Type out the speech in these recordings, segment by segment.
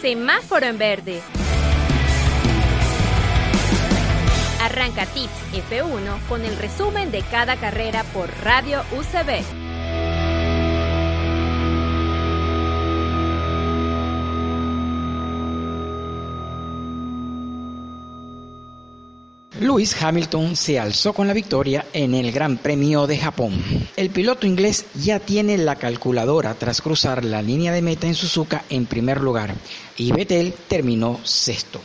semáforo en verde. Arranca Tips F1 con el resumen de cada carrera por Radio UCB. Lewis Hamilton se alzó con la victoria en el Gran Premio de Japón. El piloto inglés ya tiene la calculadora tras cruzar la línea de meta en Suzuka en primer lugar y Vettel terminó sexto.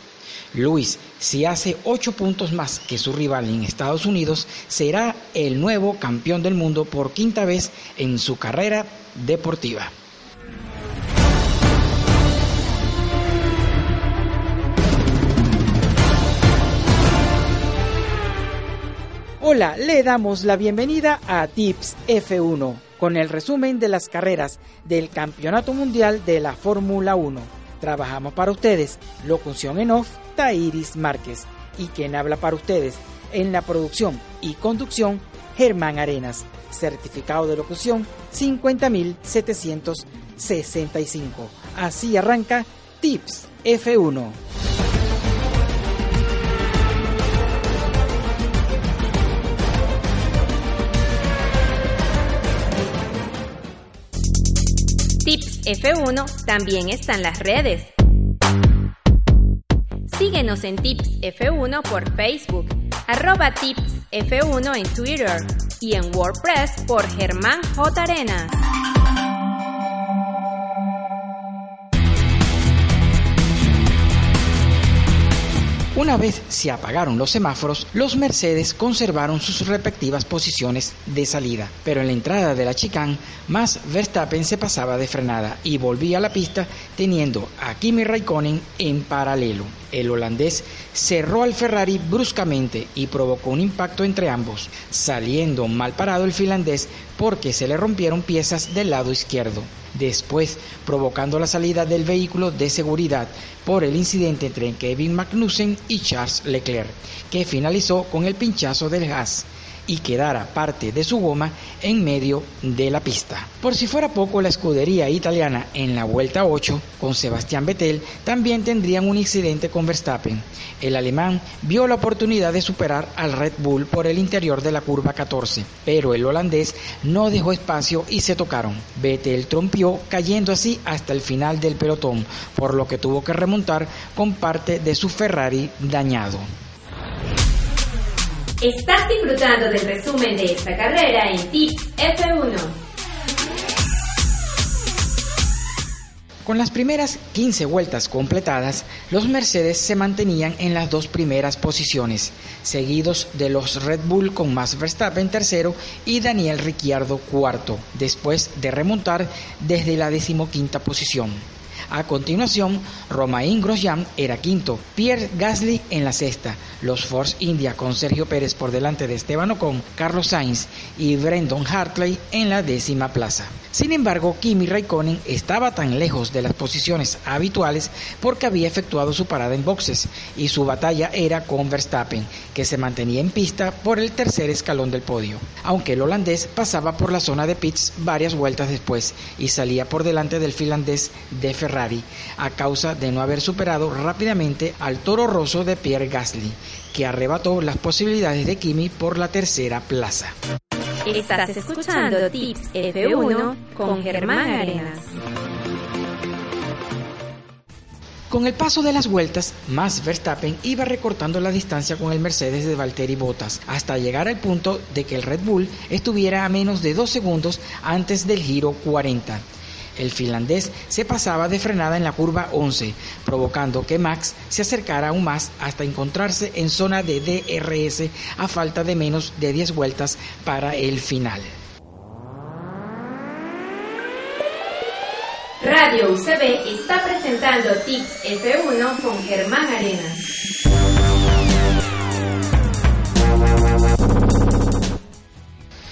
Lewis, si hace ocho puntos más que su rival en Estados Unidos, será el nuevo campeón del mundo por quinta vez en su carrera deportiva. Hola, le damos la bienvenida a Tips F1 con el resumen de las carreras del Campeonato Mundial de la Fórmula 1. Trabajamos para ustedes, locución en off, Tairis Márquez y quien habla para ustedes en la producción y conducción, Germán Arenas, certificado de locución 50765. Así arranca Tips F1. F1 también están las redes. Síguenos en Tips F1 por Facebook, arroba Tips F1 en Twitter y en WordPress por Germán J. Arenas. Una vez se apagaron los semáforos, los Mercedes conservaron sus respectivas posiciones de salida, pero en la entrada de la chicane, Max Verstappen se pasaba de frenada y volvía a la pista teniendo a Kimi Raikkonen en paralelo. El holandés cerró al Ferrari bruscamente y provocó un impacto entre ambos, saliendo mal parado el finlandés porque se le rompieron piezas del lado izquierdo. Después, provocando la salida del vehículo de seguridad por el incidente entre Kevin Magnussen y Charles Leclerc, que finalizó con el pinchazo del gas y quedara parte de su goma en medio de la pista. Por si fuera poco, la escudería italiana en la vuelta 8 con Sebastián Vettel también tendrían un incidente con Verstappen. El alemán vio la oportunidad de superar al Red Bull por el interior de la curva 14, pero el holandés no dejó espacio y se tocaron. Vettel trompió cayendo así hasta el final del pelotón, por lo que tuvo que remontar con parte de su Ferrari dañado. Estás disfrutando del resumen de esta carrera en Tips F1. Con las primeras 15 vueltas completadas, los Mercedes se mantenían en las dos primeras posiciones, seguidos de los Red Bull con Max Verstappen tercero y Daniel Ricciardo cuarto, después de remontar desde la decimoquinta posición. A continuación, Romain Grosjean era quinto, Pierre Gasly en la sexta, los Force India con Sergio Pérez por delante de Esteban Ocon, Carlos Sainz y Brendan Hartley en la décima plaza. Sin embargo, Kimi Raikkonen estaba tan lejos de las posiciones habituales porque había efectuado su parada en boxes y su batalla era con Verstappen, que se mantenía en pista por el tercer escalón del podio, aunque el holandés pasaba por la zona de pits varias vueltas después y salía por delante del finlandés de Ferrari a causa de no haber superado rápidamente al toro roso de Pierre Gasly, que arrebató las posibilidades de Kimi por la tercera plaza. Estás escuchando Tips F1 con Germán Arenas. Con el paso de las vueltas, Max Verstappen iba recortando la distancia con el Mercedes de Valtteri Bottas hasta llegar al punto de que el Red Bull estuviera a menos de dos segundos antes del giro 40. El finlandés se pasaba de frenada en la curva 11, provocando que Max se acercara aún más hasta encontrarse en zona de DRS a falta de menos de 10 vueltas para el final. Radio UCB está presentando Tips F1 con Germán Arenas.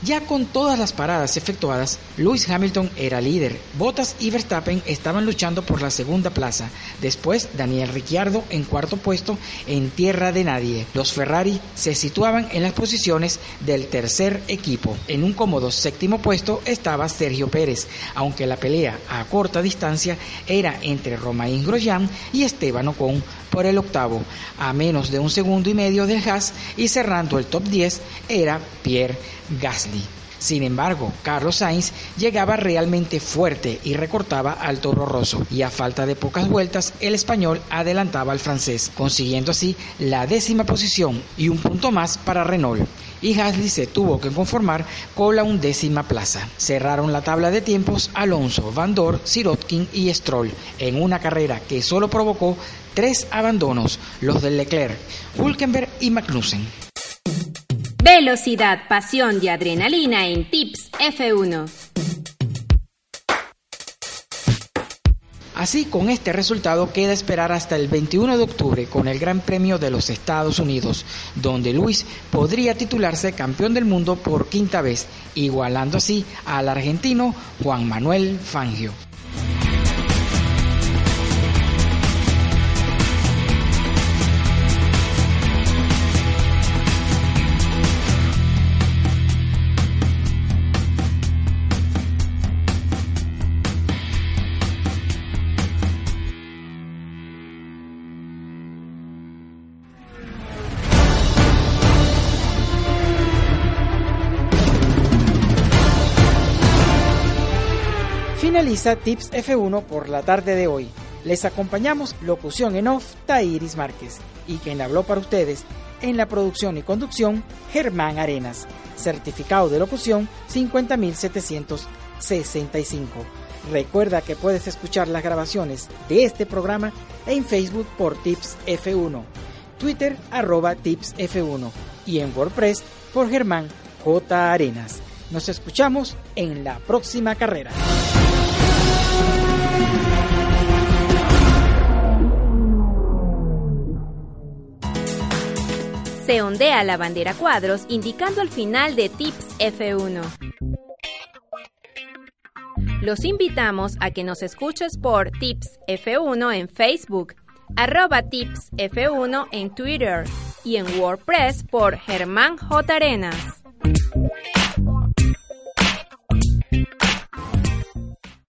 Ya con todas las paradas efectuadas, Lewis Hamilton era líder. Bottas y Verstappen estaban luchando por la segunda plaza. Después, Daniel Ricciardo en cuarto puesto en tierra de nadie. Los Ferrari se situaban en las posiciones del tercer equipo. En un cómodo séptimo puesto estaba Sergio Pérez, aunque la pelea a corta distancia era entre Romain Grosjean y Esteban Ocon por el octavo, a menos de un segundo y medio del Haas y cerrando el top 10 era Pierre Gasly. Sin embargo, Carlos Sainz llegaba realmente fuerte y recortaba al toro rosso, y a falta de pocas vueltas, el español adelantaba al francés, consiguiendo así la décima posición y un punto más para Renault. Y Gasly se tuvo que conformar con la undécima plaza. Cerraron la tabla de tiempos Alonso, Van Dor, Sirotkin y Stroll, en una carrera que solo provocó tres abandonos, los de Leclerc, Hulkenberg y Magnussen. Velocidad, pasión y adrenalina en Tips F1. Así, con este resultado queda esperar hasta el 21 de octubre con el Gran Premio de los Estados Unidos, donde Luis podría titularse campeón del mundo por quinta vez, igualando así al argentino Juan Manuel Fangio. Finaliza Tips F1 por la tarde de hoy. Les acompañamos locución en off Tairis Márquez y quien habló para ustedes en la producción y conducción Germán Arenas. Certificado de locución 50765. Recuerda que puedes escuchar las grabaciones de este programa en Facebook por Tips F1, Twitter arroba Tips F1 y en WordPress por Germán J. Arenas. Nos escuchamos en la próxima carrera. Se ondea la bandera cuadros indicando el final de Tips F1. Los invitamos a que nos escuches por Tips F1 en Facebook, arroba Tips F1 en Twitter y en WordPress por Germán J. Arenas.